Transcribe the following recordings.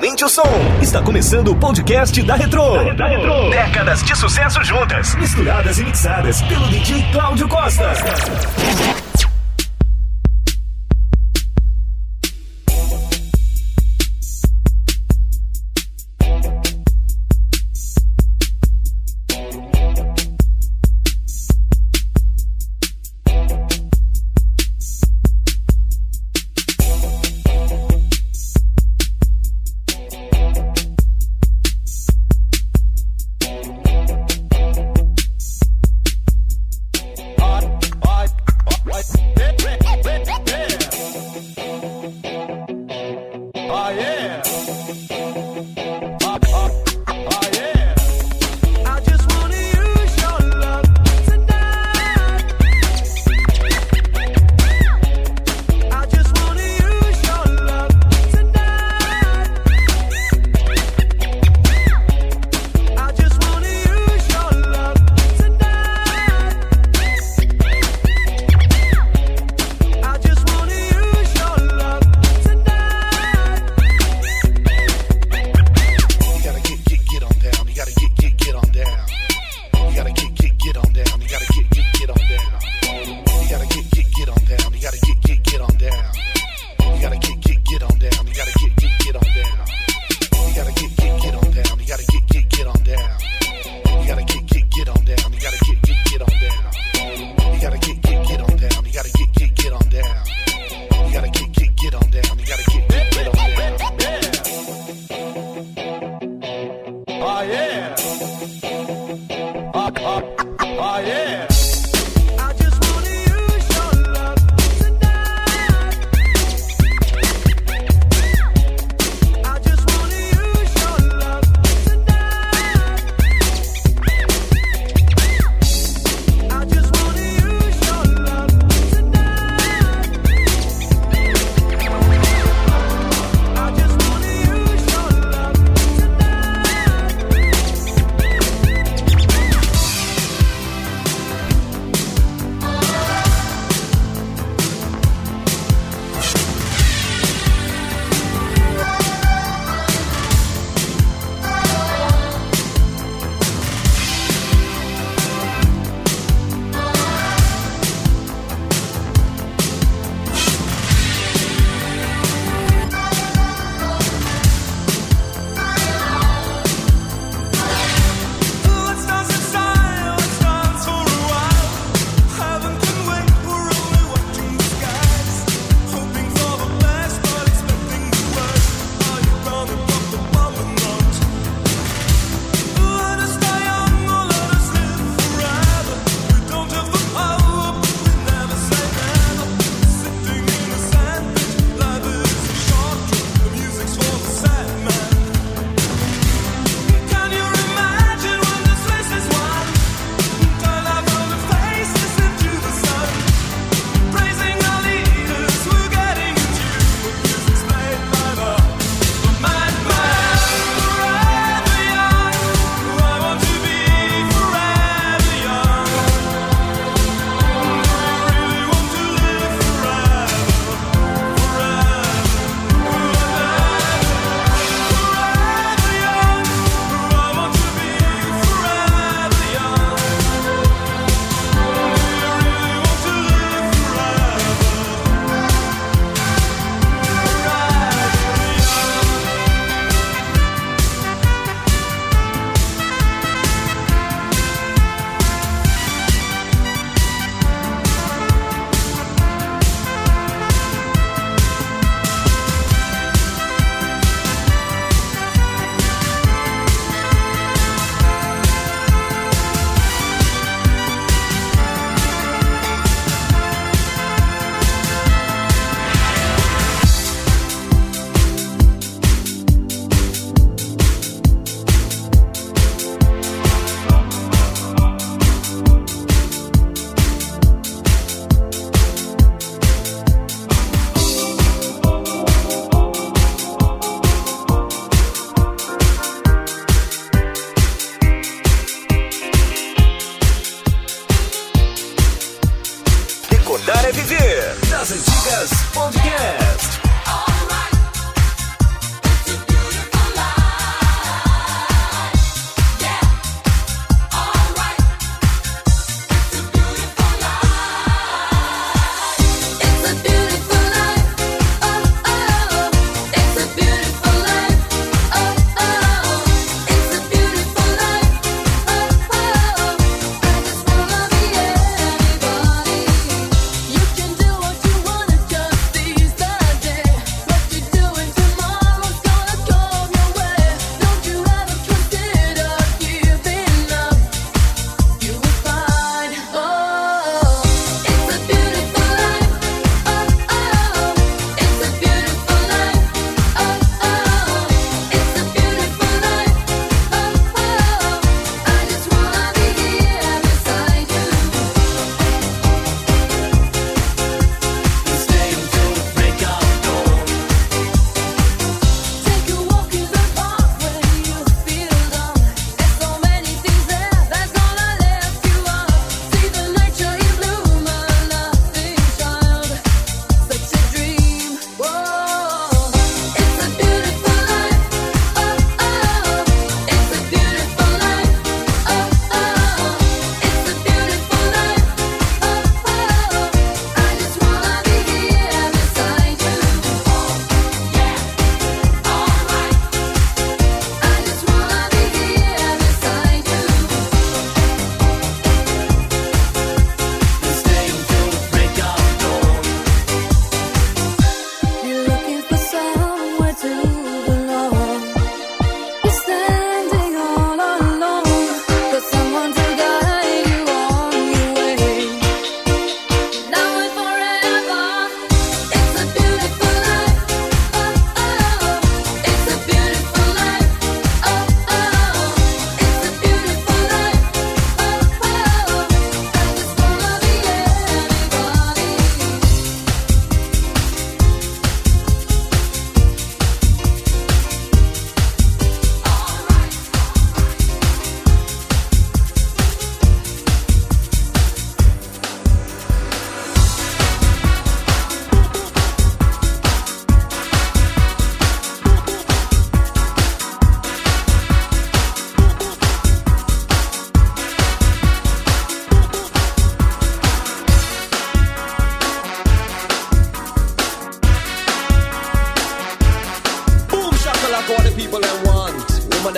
Aumente o som. Está começando o podcast da Retro. Da Retro. Décadas de sucesso juntas, misturadas e mixadas pelo DJ Cláudio Costa.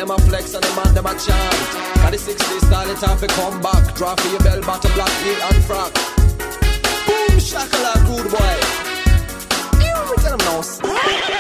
them a flex and the man them a chant. And the 60s style, it time to come back. Draw for your bell, bottom black, heel and frack. Boom, shakalaka, rude boy. You tell them now.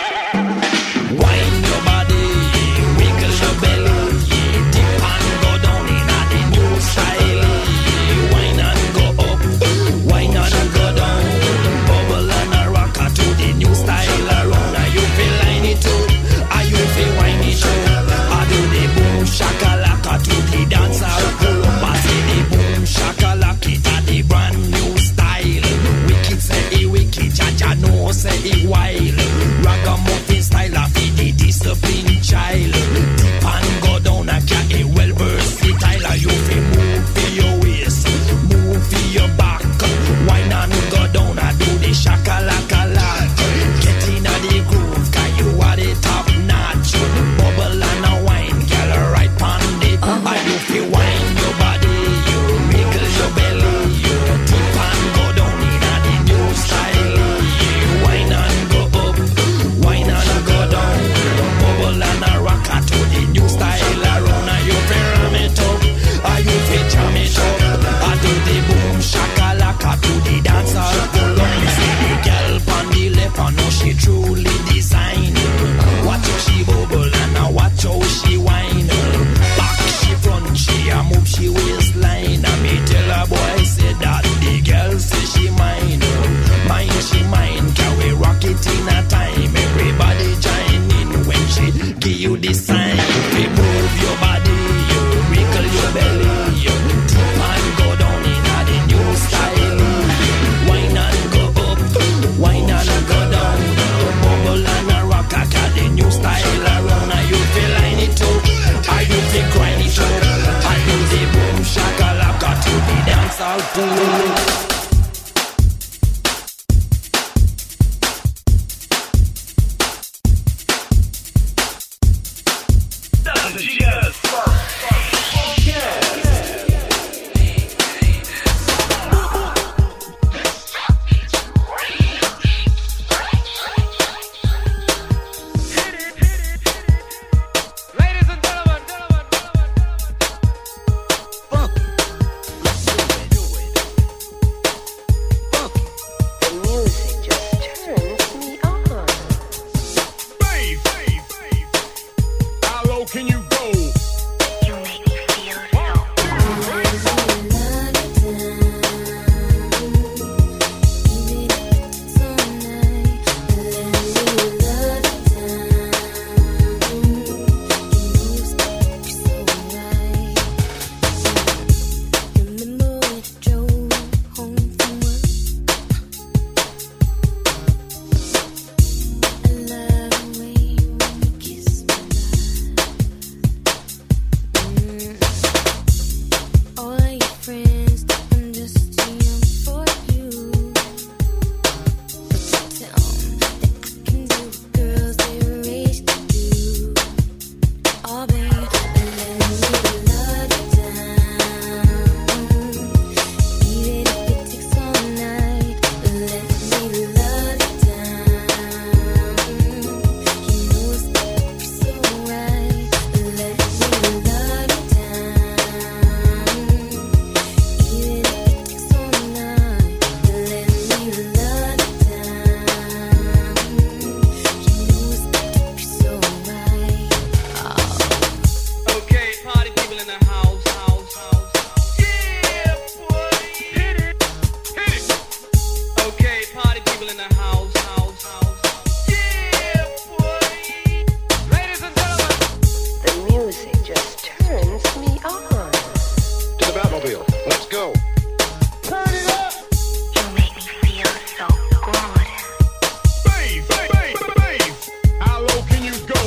you go.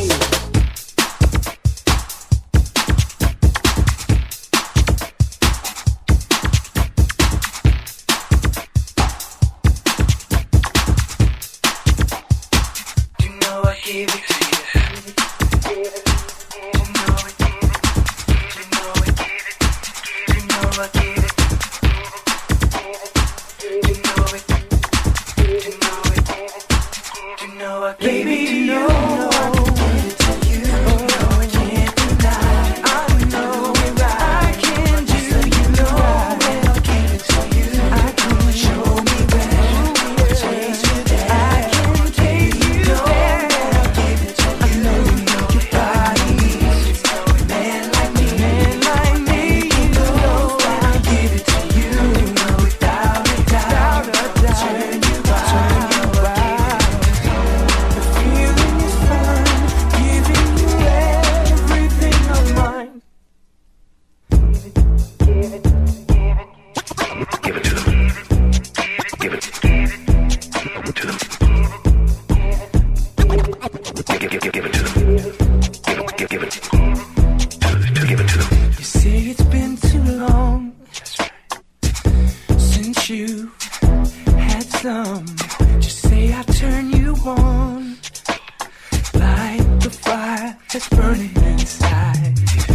inside.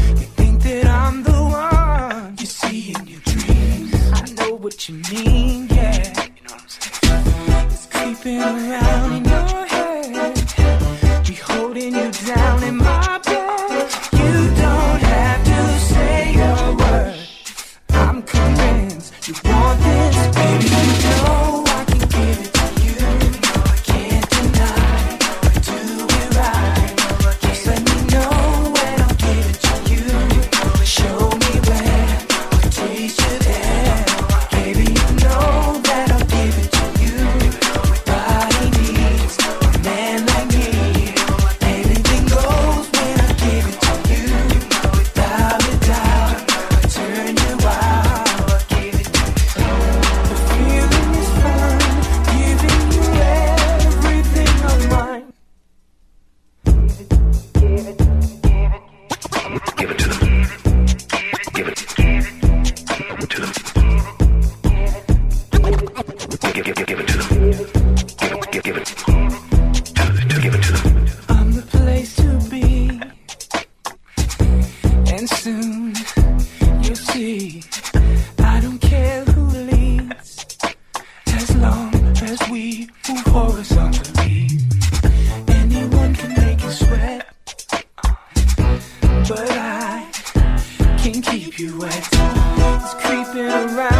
you at times creeping around.